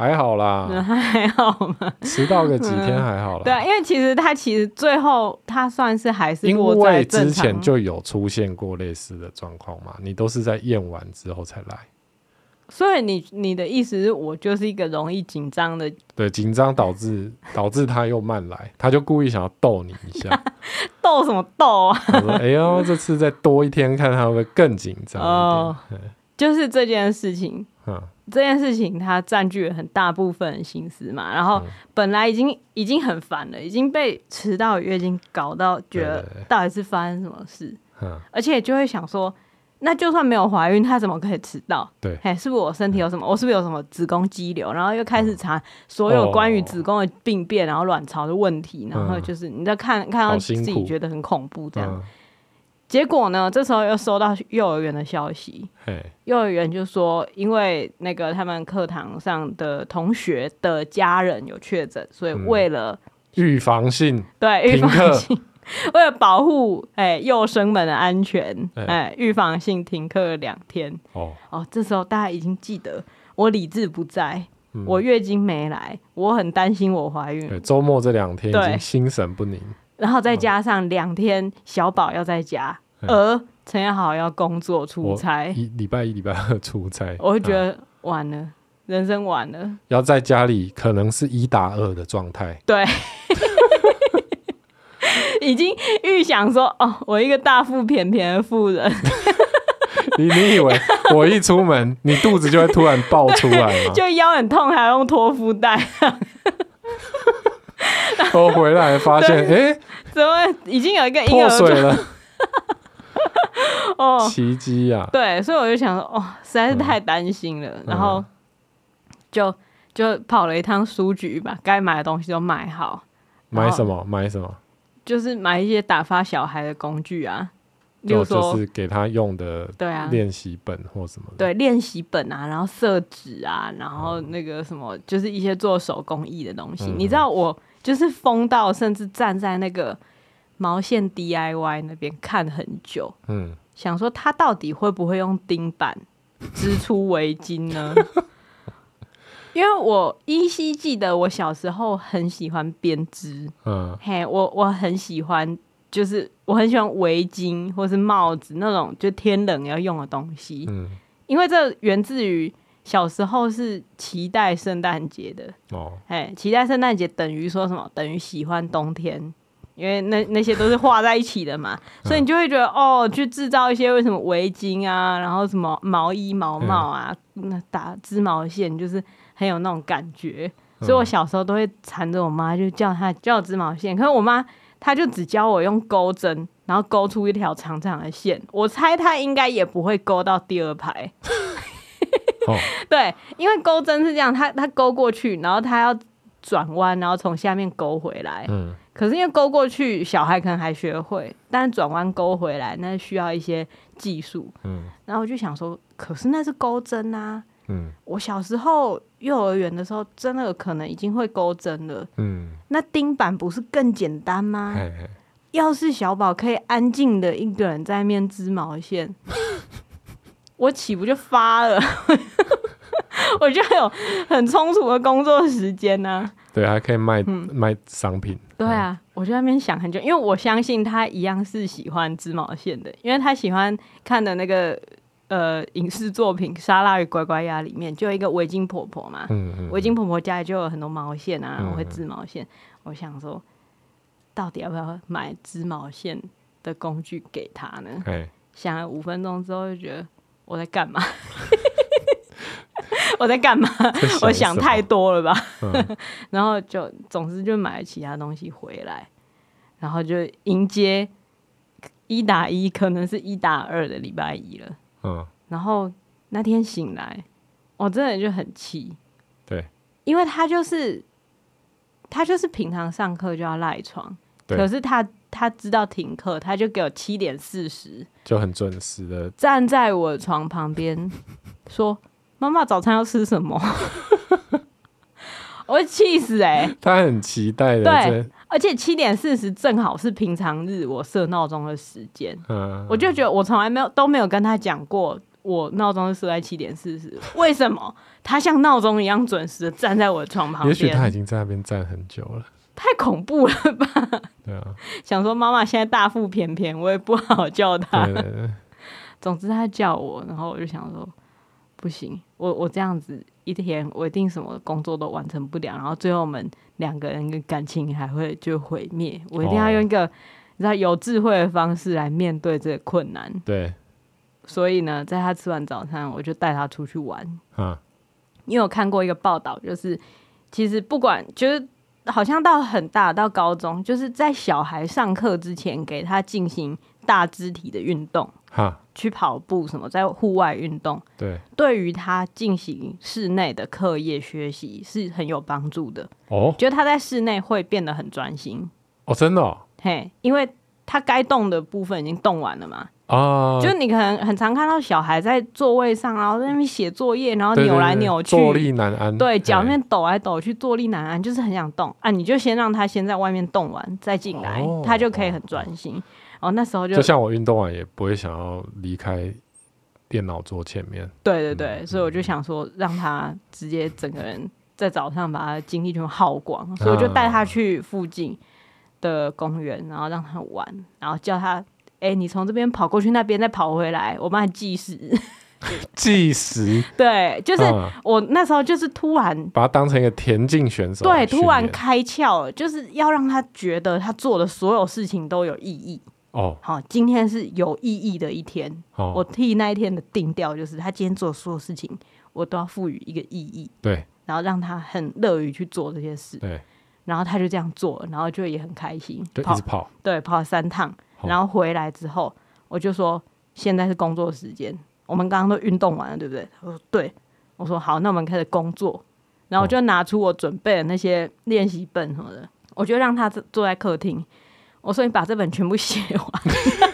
还好啦，还好嘛，迟到个几天还好啦。对啊，因为其实他其实最后他算是还是因为之前就有出现过类似的状况嘛，你都是在验完之后才来。所以你你的意思是我就是一个容易紧张的，对，紧张导致导致他又慢来，他就故意想要逗你一下，逗什么逗啊？我说哎呦，这次再多一天，看他会不会更紧张哦，就是这件事情，嗯。这件事情它占据了很大部分的心思嘛，然后本来已经已经很烦了，已经被迟到月经搞到觉得到底是发生什么事，而且就会想说，那就算没有怀孕，她怎么可以迟到？对，嘿，是不是我身体有什么？我是不是有什么子宫肌瘤？然后又开始查所有关于子宫的病变，然后卵巢的问题，然后就是你在看看到自己觉得很恐怖这样。结果呢？这时候又收到幼儿园的消息，幼儿园就说，因为那个他们课堂上的同学的家人有确诊，所以为了预防性，对，预防性，为了保护哎幼生们的安全，哎，预防性停课两天。哦哦，这时候大家已经记得我理智不在，嗯、我月经没来，我很担心我怀孕。对，周末这两天已经心神不宁。然后再加上两天小宝要在家，嗯、而陈彦豪要工作出差，一礼拜一礼拜二出差，我会觉得完了，啊、人生完了。要在家里可能是一打二的状态。对，已经预想说哦，我一个大腹便便的妇人。你你以为我一出门，你肚子就会突然爆出来吗？就腰很痛，还要用托腹带。我回来发现，哎、欸，怎么已经有一个婴儿破水了？哦，奇迹呀！对，所以我就想说，哦，实在是太担心了，嗯、然后就就跑了一趟书局，把该买的东西都买好。买什么？买什么？就是买一些打发小孩的工具啊。就就是给他用的，对啊，练习本或什么的，对，练习本啊，然后色纸啊，然后那个什么，就是一些做手工艺的东西。嗯、你知道，我就是疯到，甚至站在那个毛线 DIY 那边看很久，嗯，想说他到底会不会用钉板织出围巾呢？因为我依稀记得我小时候很喜欢编织，嗯，嘿，我我很喜欢。就是我很喜欢围巾或是帽子那种，就天冷要用的东西。嗯，因为这源自于小时候是期待圣诞节的哦。哎，期待圣诞节等于说什么？等于喜欢冬天，因为那那些都是画在一起的嘛。所以你就会觉得哦，去制造一些为什么围巾啊，然后什么毛衣毛帽啊，那打织毛线，就是很有那种感觉。所以我小时候都会缠着我妈，就叫她叫我织毛线。可是我妈。她就只教我用钩针，然后钩出一条长长的线。我猜她应该也不会钩到第二排。哦、对，因为钩针是这样，他他勾过去，然后他要转弯，然后从下面勾回来。嗯。可是因为勾过去，小孩可能还学会，但是转弯钩回来，那需要一些技术。嗯。然后我就想说，可是那是钩针啊。嗯，我小时候幼儿园的时候，真的可能已经会钩针了。嗯，那钉板不是更简单吗？嘿嘿，要是小宝可以安静的一个人在那边织毛线，我岂不就发了？我就有很充足的工作时间呢、啊。对，还可以卖、嗯、卖商品。对啊，嗯、我就在那边想很久，因为我相信他一样是喜欢织毛线的，因为他喜欢看的那个。呃，影视作品《沙拉与乖乖鸭》里面就有一个围巾婆婆嘛，围巾、嗯嗯、婆婆家里就有很多毛线啊，我会织毛线。嗯、我想说，到底要不要买织毛线的工具给他呢？嘿想了五分钟之后，就觉得我在干嘛？我在干嘛？想我想太多了吧？嗯、然后就总之就买了其他东西回来，然后就迎接一打一，可能是一打二的礼拜一了。嗯，然后那天醒来，我真的就很气，对，因为他就是他就是平常上课就要赖床，可是他他知道停课，他就给我七点四十就很准时的站在我床旁边 说：“妈妈早餐要吃什么？” 我会气死哎、欸！他很期待的，对，而且七点四十正好是平常日我设闹钟的时间，嗯，我就觉得我从来没有都没有跟他讲过，我闹钟是设在七点四十，为什么他像闹钟一样准时的站在我的床旁边？也许他已经在那边站很久了，太恐怖了吧？对啊，想说妈妈现在大腹便便，我也不好叫她。对对对，总之他叫我，然后我就想说。不行，我我这样子一天，我一定什么工作都完成不了，然后最后我们两个人的感情还会就毁灭。我一定要用一个、哦、你知道有智慧的方式来面对这个困难。对，所以呢，在他吃完早餐，我就带他出去玩。嗯，因为我看过一个报道，就是其实不管就是好像到很大到高中，就是在小孩上课之前，给他进行大肢体的运动。哈。去跑步什么，在户外运动，对，对于他进行室内的课业学习是很有帮助的。哦，觉得他在室内会变得很专心。哦，真的、哦？嘿，因为他该动的部分已经动完了嘛。啊，就你可能很常看到小孩在座位上，然后在那边写作业，然后扭来扭去，坐立难安。对，脚面抖来抖去，坐立难安，就是很想动啊。你就先让他先在外面动完，再进来，哦、他就可以很专心。哦哦，那时候就就像我运动完也不会想要离开电脑桌前面。对对对，嗯、所以我就想说，让他直接整个人在早上把他精力全部耗光，所以我就带他去附近的公园，然后让他玩，然后叫他，哎、欸，你从这边跑过去那边，再跑回来，我帮他计时。计时，对，就是我那时候就是突然把他当成一个田径选手，对，突然开窍了，就是要让他觉得他做的所有事情都有意义。哦，好，今天是有意义的一天。哦，我替那一天的定调就是，他今天做的所有事情，我都要赋予一个意义。对，然后让他很乐于去做这些事。对，然后他就这样做，然后就也很开心，对，一直跑，对，跑了三趟，然后回来之后，我就说现在是工作时间。我们刚刚都运动完了，对不对？他说对。我说好，那我们开始工作。然后我就拿出我准备的那些练习本什么的，我就让他坐在客厅。我说你把这本全部写完，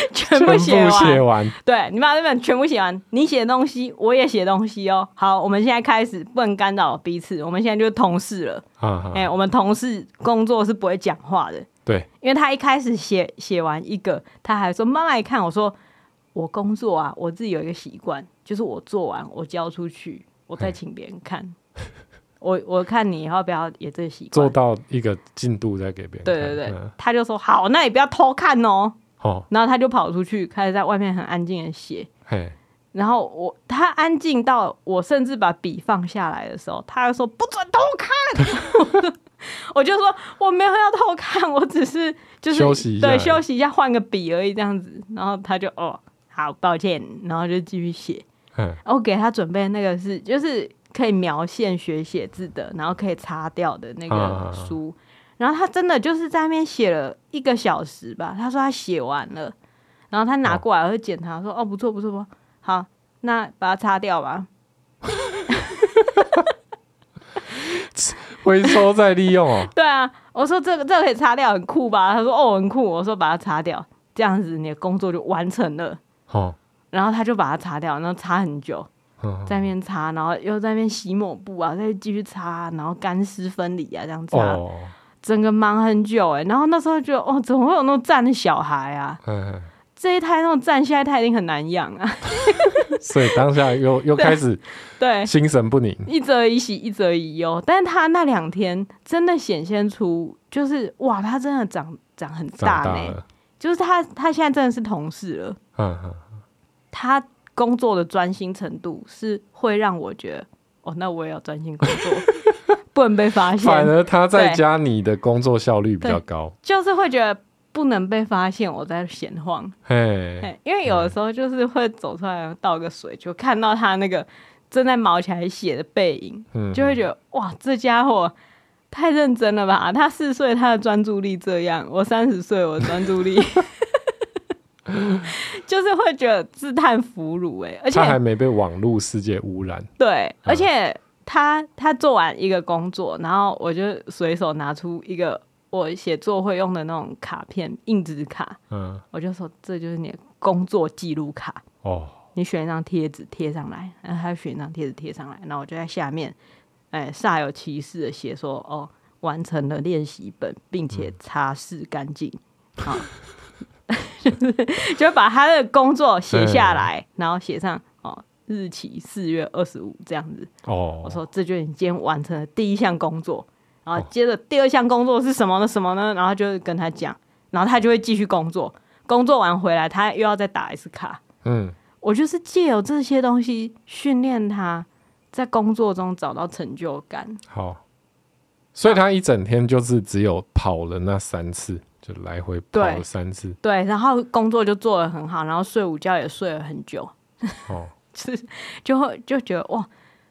全部写完。写完。对，你把这本全部写完，你写东西，我也写东西哦。好，我们现在开始，不能干扰彼此。我们现在就是同事了。哎、我们同事工作是不会讲话的。对，因为他一开始写写完一个，他还说妈妈来看，我说。我工作啊，我自己有一个习惯，就是我做完我交出去，我再请别人看。我我看你要不要也这习惯，做到一个进度再给别人看。对对对，嗯、他就说好，那你不要偷看哦。哦，然后他就跑出去，开始在外面很安静的写。嘿，然后我他安静到我甚至把笔放下来的时候，他就说不准偷看。我就说我没有要偷看，我只是就是休息，对，休息一下，换个笔而已这样子。然后他就哦。好抱歉，然后就继续写。嗯，我给他准备那个是，就是可以描线学写字的，然后可以擦掉的那个书。然后他真的就是在那边写了一个小时吧。他说他写完了，然后他拿过来我就检查，说哦，不错不错不错，好，那把它擦掉吧。回收再利用哦。对啊，我说这个这个可以擦掉，很酷吧？他说哦，很酷。我说把它擦掉，这样子你的工作就完成了。哦，然后他就把它擦掉，然后擦很久，哦、在那边擦，然后又在那边洗抹布啊，再继续擦，然后干湿分离啊，这样擦，哦、整个忙很久哎。然后那时候觉得哦，怎么会有那么赞的小孩啊？这一胎那么赞，现在他一定很难养啊。所以当下又又开始对心神不宁，一则以喜，一则以忧。但是他那两天真的显现出，就是哇，他真的长长很大呢。就是他，他现在真的是同事了。嗯嗯，他工作的专心程度是会让我觉得，哦，那我也要专心工作，不能被发现。反而他在家，你的工作效率比较高。就是会觉得不能被发现我在闲晃。嘿，因为有的时候就是会走出来倒个水，就看到他那个正在毛起来写的背影，就会觉得哇，这家伙。太认真了吧？他四岁，他的专注力这样；我三十岁，我的专注力 就是会觉得自叹弗如哎。而且他还没被网络世界污染。对，而且他他做完一个工作，然后我就随手拿出一个我写作会用的那种卡片，硬纸卡。嗯，我就说这就是你的工作记录卡哦。你选一张贴纸贴上来，然后他选一张贴纸贴上来，然后我就在下面。哎，煞有其事的写说哦，完成了练习本，并且擦拭干净，好、嗯，就是就把他的工作写下来，嗯、然后写上哦日期四月二十五这样子。哦，我说这就是你今天完成的第一项工作，然后接着第二项工作是什么呢？什么呢？然后就跟他讲，然后他就会继续工作，工作完回来他又要再打一次卡。嗯，我就是借由这些东西训练他。在工作中找到成就感。好，所以他一整天就是只有跑了那三次，就来回跑了三次。对，对，然后工作就做得很好，然后睡午觉也睡了很久。哦，是 就会就觉得哇，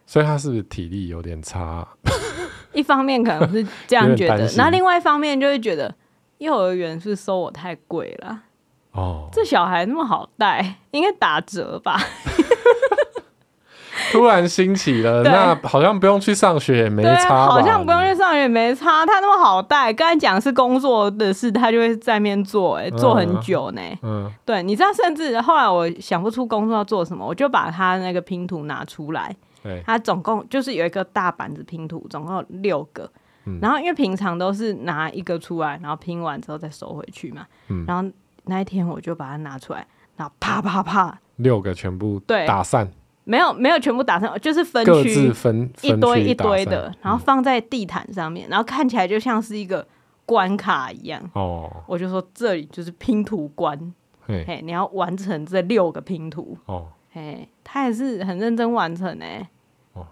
所以他是不是体力有点差？一方面可能是这样觉得，然后另外一方面就会觉得幼儿园是收我太贵了。哦，这小孩那么好带，应该打折吧？突然兴起了，那好像不用去上学也没差，好像不用去上学也没差。他那么好带，刚才讲是工作的事，他就会在那边做，哎，做很久呢。嗯，对，你知道，甚至后来我想不出工作要做什么，我就把他那个拼图拿出来。对，他总共就是有一个大板子拼图，总共有六个。嗯，然后因为平常都是拿一个出来，然后拼完之后再收回去嘛。嗯，然后那一天我就把它拿出来，然后啪啪啪，六个全部打散。没有没有全部打上，就是分区分一堆一堆的，然后放在地毯上面，然后看起来就像是一个关卡一样。哦，我就说这里就是拼图关，嘿，你要完成这六个拼图。哦，嘿，他也是很认真完成哎。哦，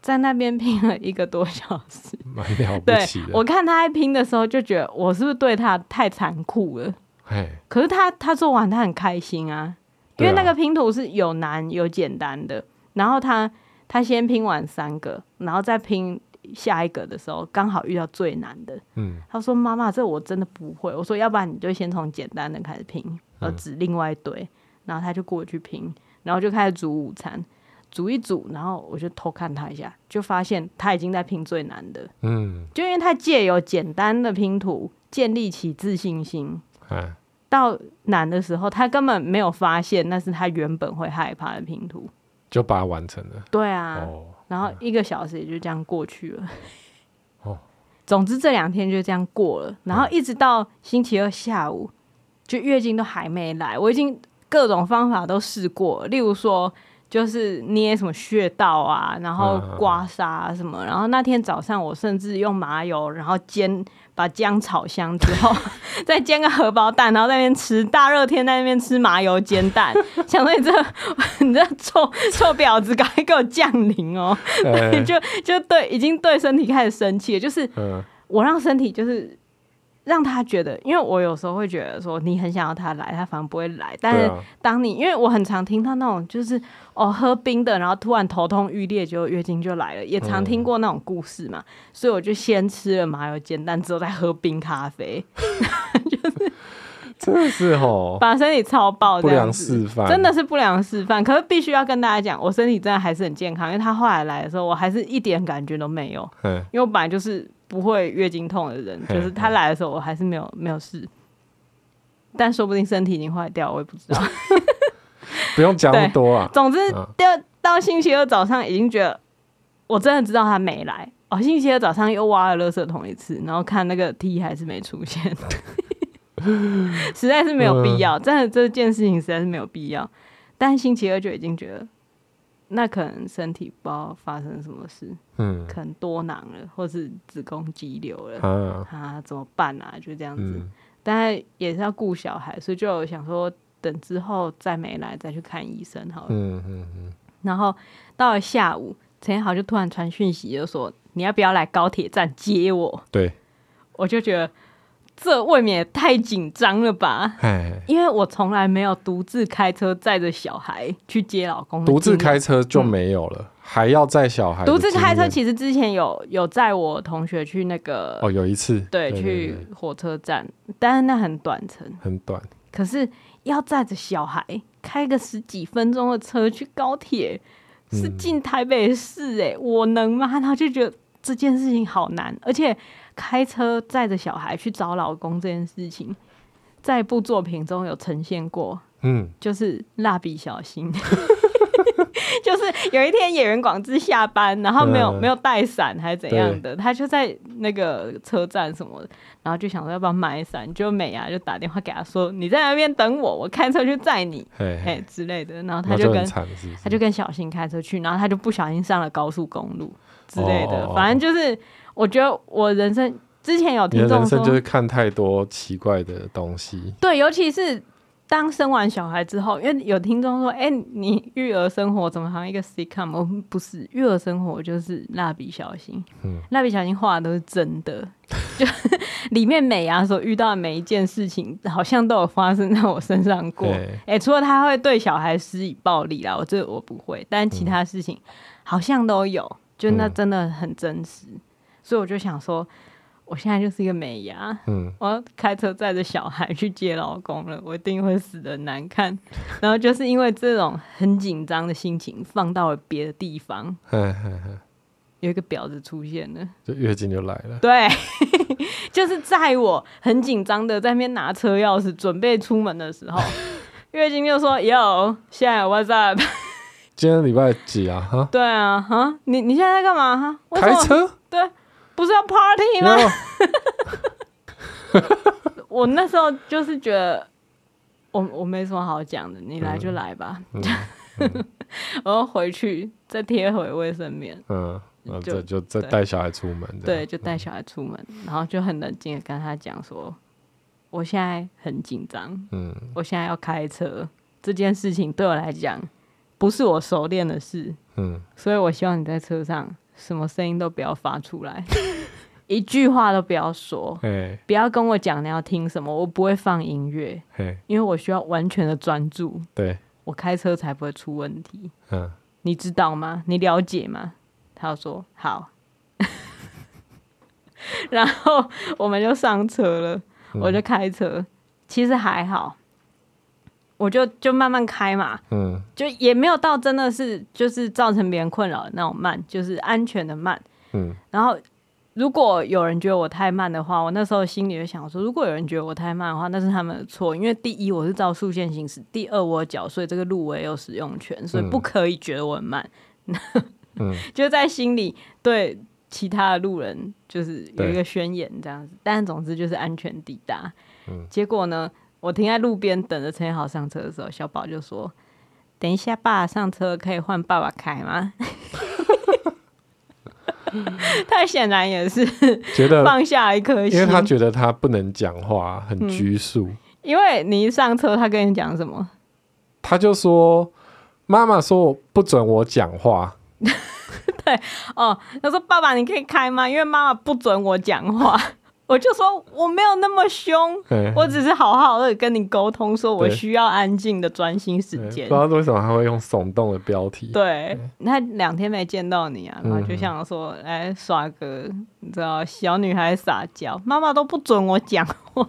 在那边拼了一个多小时，蛮了不起我看他在拼的时候就觉得我是不是对他太残酷了？嘿，可是他他做完他很开心啊。因为那个拼图是有难有简单的，然后他他先拼完三个，然后再拼下一个的时候，刚好遇到最难的。嗯，他说：“妈妈，这我真的不会。”我说：“要不然你就先从简单的开始拼，然后指另外一堆。”然后他就过去拼，然后就开始煮午餐，煮一煮，然后我就偷看他一下，就发现他已经在拼最难的。嗯，就因为他借由简单的拼图建立起自信心。嗯。到难的时候，他根本没有发现那是他原本会害怕的拼图，就把它完成了。对啊，哦、然后一个小时也就这样过去了。哦，总之这两天就这样过了，然后一直到星期二下午，就月经都还没来，我已经各种方法都试过，例如说。就是捏什么穴道啊，然后刮痧什么，啊、然后那天早上我甚至用麻油，然后煎把姜炒香之后，再煎个荷包蛋，然后在那边吃，大热天在那边吃麻油煎蛋，想说你这 你这臭臭婊子，赶快给我降临哦！欸、就就对，已经对身体开始生气了，就是我让身体就是。让他觉得，因为我有时候会觉得说，你很想要他来，他反而不会来。但是当你，因为我很常听到那种，就是哦喝冰的，然后突然头痛欲裂，就月经就来了，也常听过那种故事嘛。嗯、所以我就先吃了麻油煎蛋，之后再喝冰咖啡，就是真的是哦，把身体超爆，不良示范，真的是不良示范。可是必须要跟大家讲，我身体真的还是很健康，因为他后来来的时候，我还是一点感觉都没有。嗯，因为我本来就是。不会月经痛的人，就是他来的时候，我还是没有没有事，但说不定身体已经坏掉，我也不知道。不用讲那么多啊。总之，到到星期二早上，已经觉得我真的知道他没来哦。星期二早上又挖了垃圾桶一次，然后看那个 T 还是没出现，实在是没有必要。真的这件事情实在是没有必要。但星期二就已经觉得。那可能身体不知道发生什么事，嗯，可能多囊了，或是子宫肌瘤了，啊，啊，怎么办啊？就这样子，嗯、但是也是要顾小孩，所以就想说等之后再没来再去看医生好了。嗯嗯嗯。然后到了下午，陈彦豪就突然传讯息，就说你要不要来高铁站接我？对，我就觉得。这未免也太紧张了吧？嘿因为我从来没有独自开车载着小孩去接老公。独自开车就没有了，嗯、还要载小孩。独自开车其实之前有有载我同学去那个哦，有一次对，去火车站，但是那很短程，很短。可是要载着小孩开个十几分钟的车去高铁，是进台北市哎、欸，嗯、我能吗？然后就觉得这件事情好难，而且。开车载着小孩去找老公这件事情，在一部作品中有呈现过，嗯，就是《蜡笔小新》，就是有一天演员广志下班，然后没有、嗯、没有带伞还是怎样的，他就在那个车站什么的，然后就想说要不要买伞，就美伢就打电话给他说：“你在那边等我，我开车去载你，嘿，嘿，嘿之类的。”然后他就跟就是他就跟小新开车去，然后他就不小心上了高速公路之类的，哦、反正就是。我觉得我人生之前有听众说，人生就是看太多奇怪的东西。对，尤其是当生完小孩之后，因为有听众说：“哎、欸，你育儿生活怎么好像一个 sitcom？” 我不是，育儿生活就是蜡笔小新。嗯，蜡笔小新画的都是真的，就里面美伢所遇到的每一件事情，好像都有发生在我身上过。哎除了他会对小孩施以暴力啦，我这我不会，但其他事情好像都有，就那真的很真实。嗯所以我就想说，我现在就是一个美牙，嗯，我要开车载着小孩去接老公了，我一定会死的难看。然后就是因为这种很紧张的心情，放到了别的地方，有一个婊子出现了，就月经就来了。对，就是在我很紧张的在那边拿车钥匙准备出门的时候，月经就说：“Yo，现在 What's up？” 今天礼拜几啊？哈，对啊，哈，你你现在在干嘛？哈，开车？对。不是要 party 吗？我那时候就是觉得我，我我没什么好讲的，你来就来吧。嗯 嗯、嗯、然后回去再贴回卫生棉。嗯，然后就就再带小孩出门。对，就带小孩出门，嗯、然后就很冷静的跟他讲说，我现在很紧张。嗯，我现在要开车，这件事情对我来讲不是我熟练的事。嗯，所以我希望你在车上什么声音都不要发出来。一句话都不要说，不要跟我讲你要听什么，我不会放音乐，因为我需要完全的专注，对，我开车才不会出问题。嗯，你知道吗？你了解吗？他说好，然后我们就上车了，我就开车，嗯、其实还好，我就就慢慢开嘛，嗯，就也没有到真的是就是造成别人困扰的那种慢，就是安全的慢，嗯，然后。如果有人觉得我太慢的话，我那时候心里就想说，如果有人觉得我太慢的话，那是他们的错。因为第一，我是照速限行驶；第二，我缴税这个路我也有使用权，所以不可以觉得我很慢。嗯、就在心里对其他的路人就是有一个宣言这样子。但总之就是安全抵达。嗯、结果呢，我停在路边等着陈彦豪上车的时候，小宝就说：“等一下，爸爸上车可以换爸爸开吗？” 他显然也是觉得放下一颗心，因为他觉得他不能讲话，很拘束、嗯。因为你一上车，他跟你讲什么？他就说：“妈妈说不准我讲话。”对哦，他说：“爸爸，你可以开吗？因为妈妈不准我讲话。”我就说我没有那么凶，我只是好好的跟你沟通，说我需要安静的专心时间。不知道为什么他会用耸动的标题。对，他两天没见到你啊，然后就想说来耍个，你知道小女孩撒娇，妈妈都不准我讲话。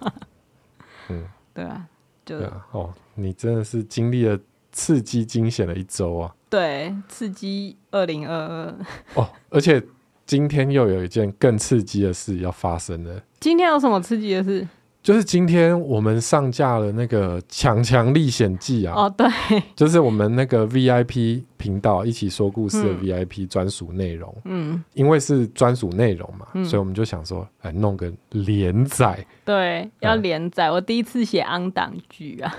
嗯，对啊，就啊，哦，你真的是经历了刺激惊险的一周啊。对，刺激二零二二。哦，而且。今天又有一件更刺激的事要发生了。今天有什么刺激的事？就是今天我们上架了那个《强强历险记》啊。哦，对，就是我们那个 VIP 频道一起说故事的 VIP 专属内容。嗯，因为是专属内容嘛，嗯、所以我们就想说，来弄个连载。对，要连载。嗯、我第一次写 on 档剧啊，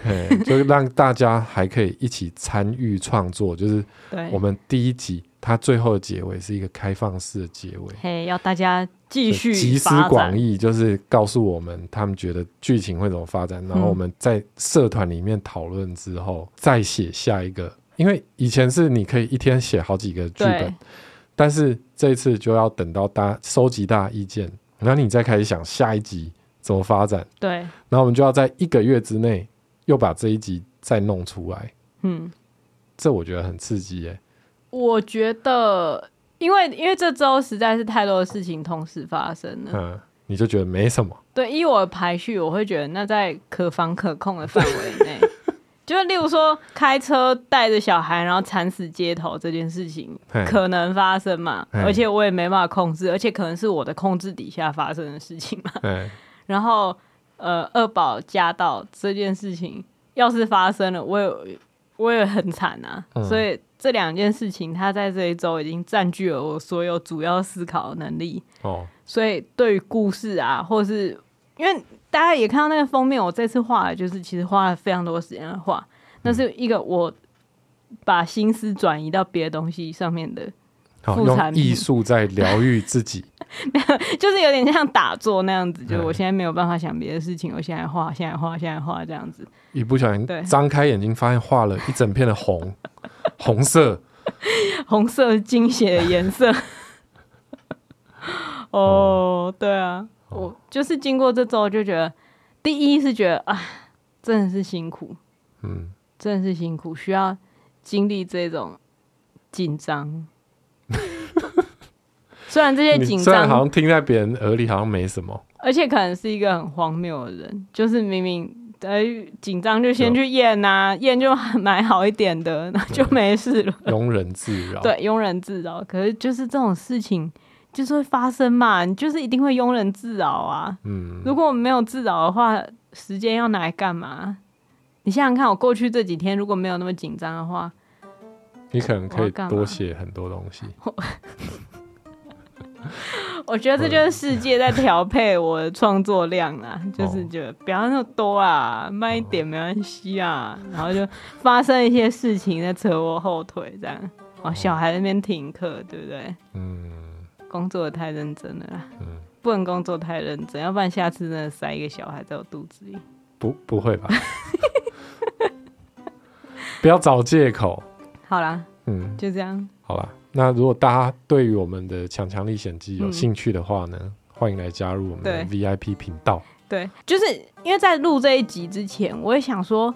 就让大家还可以一起参与创作。就是我们第一集。它最后的结尾是一个开放式的结尾，嘿要大家继续集思广益，就是告诉我们他们觉得剧情会怎么发展，然后我们在社团里面讨论之后，再写下一个。因为以前是你可以一天写好几个剧本，但是这一次就要等到大家收集大家意见，然后你再开始想下一集怎么发展。对，然后我们就要在一个月之内又把这一集再弄出来。嗯，这我觉得很刺激耶。我觉得，因为因为这周实在是太多的事情同时发生了，嗯，你就觉得没什么。对，依我的排序，我会觉得那在可防可控的范围内，就例如说开车带着小孩然后惨死街头这件事情可能发生嘛，而且我也没办法控制，而且可能是我的控制底下发生的事情嘛。嘿然后呃，二宝驾到这件事情要是发生了，我也我也很惨啊，嗯、所以。这两件事情，他在这一周已经占据了我所有主要思考的能力。哦，所以对于故事啊，或是因为大家也看到那个封面，我这次画的就是其实花了非常多时间来画，那是一个我把心思转移到别的东西上面的副产。艺术在疗愈自己，就是有点像打坐那样子。就是我现在没有办法想别的事情，我现在画，现在画，现在画这样子。一不小心张开眼睛，发现画了一整片的红。红色，红色惊血的颜色。哦，oh, 对啊，我就是经过这周就觉得，第一是觉得啊，真的是辛苦，嗯，真的是辛苦，需要经历这种紧张。虽然这些紧张，好像听在别人耳里好像没什么，而且可能是一个很荒谬的人，就是明明。呃，紧张就先去验呐、啊，验就买好一点的，那就没事了。庸人自扰。对，庸人自扰。可是就是这种事情，就是会发生嘛，你就是一定会庸人自扰啊。嗯。如果我们没有自扰的话，时间要拿来干嘛？你想想看，我过去这几天如果没有那么紧张的话，你可能可以多写很多东西。我觉得这就是世界在调配我的创作量啊，就是觉得不要那么多啊，慢一点没关系啊，然后就发生一些事情在扯我后腿，这样。哦，小孩那边停课，对不对？嗯，工作的太认真了啦，嗯，不能工作太认真，要不然下次真的塞一个小孩在我肚子里，不不会吧？不要找借口。好啦，嗯，就这样。好啦，那如果大家对于我们的《强强历险记》有兴趣的话呢，嗯、欢迎来加入我们的 VIP 频道。对，就是因为在录这一集之前，我也想说，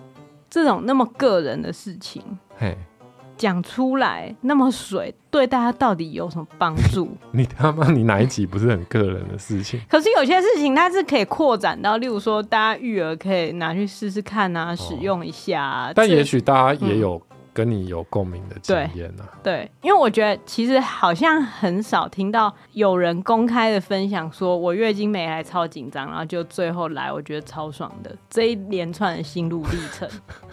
这种那么个人的事情，嘿，讲出来那么水，对大家到底有什么帮助？你他妈，你哪一集不是很个人的事情？可是有些事情它是可以扩展到，例如说，大家育儿可以拿去试试看啊，使用一下、啊。但也许大家也有、嗯。跟你有共鸣的经验呢？对，因为我觉得其实好像很少听到有人公开的分享，说我月经没来超紧张，然后就最后来，我觉得超爽的这一连串的心路历程。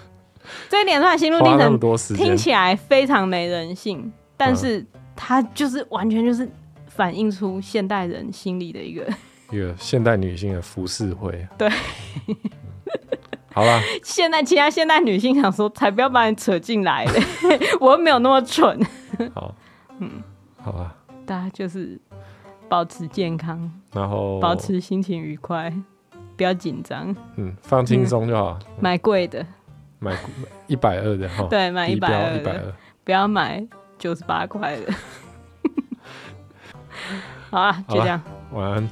这一连串的心路历程听起来非常没人性，但是它就是完全就是反映出现代人心里的一个一个现代女性的浮世绘。对。好了，现在其他现代女性想说，才不要把你扯进来嘞，我又没有那么蠢。好，嗯，好吧，大家就是保持健康，然后保持心情愉快，不要紧张，嗯，放轻松就好。买贵的，买一百二的哈，对，买一百二，一百二，不要买九十八块的。好啊，就这样，晚安。